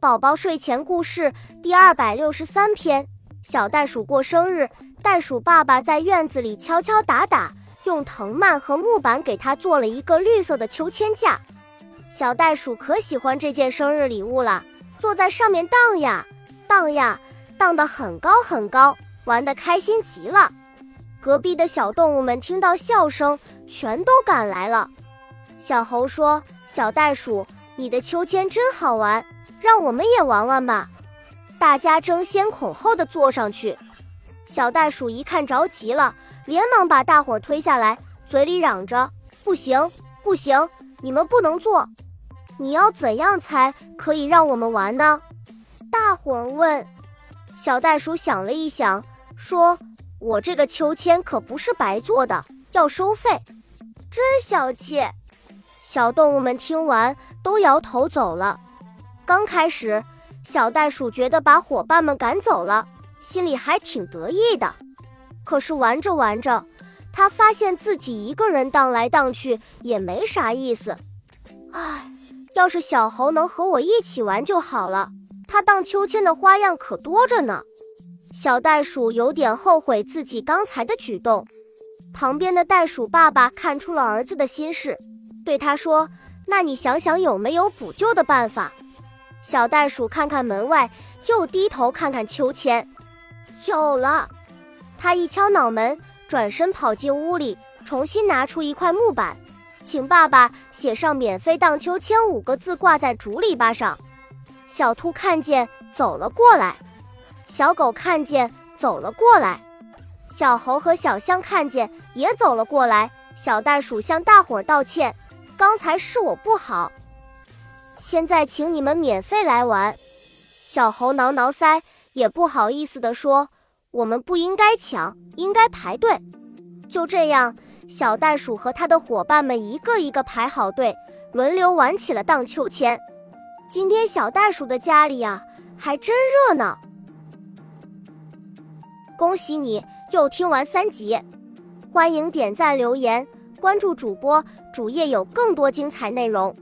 宝宝睡前故事第二百六十三篇：小袋鼠过生日，袋鼠爸爸在院子里敲敲打打，用藤蔓和木板给他做了一个绿色的秋千架。小袋鼠可喜欢这件生日礼物了，坐在上面荡呀荡呀，荡得很高很高，玩得开心极了。隔壁的小动物们听到笑声，全都赶来了。小猴说：“小袋鼠，你的秋千真好玩。”让我们也玩玩吧！大家争先恐后的坐上去。小袋鼠一看着急了，连忙把大伙儿推下来，嘴里嚷着：“不行，不行，你们不能坐！你要怎样才可以让我们玩呢？”大伙儿问。小袋鼠想了一想，说：“我这个秋千可不是白做的，要收费。”真小气！小动物们听完都摇头走了。刚开始，小袋鼠觉得把伙伴们赶走了，心里还挺得意的。可是玩着玩着，他发现自己一个人荡来荡去也没啥意思。唉，要是小猴能和我一起玩就好了，他荡秋千的花样可多着呢。小袋鼠有点后悔自己刚才的举动。旁边的袋鼠爸爸看出了儿子的心事，对他说：“那你想想有没有补救的办法？”小袋鼠看看门外，又低头看看秋千，有了。他一敲脑门，转身跑进屋里，重新拿出一块木板，请爸爸写上“免费荡秋千”五个字，挂在竹篱笆上。小兔看见，走了过来；小狗看见，走了过来；小猴和小象看见，也走了过来。小袋鼠向大伙儿道歉：“刚才是我不好。”现在请你们免费来玩，小猴挠挠腮，也不好意思地说：“我们不应该抢，应该排队。”就这样，小袋鼠和他的伙伴们一个一个排好队，轮流玩起了荡秋千。今天小袋鼠的家里呀，还真热闹。恭喜你又听完三集，欢迎点赞、留言、关注主播，主页有更多精彩内容。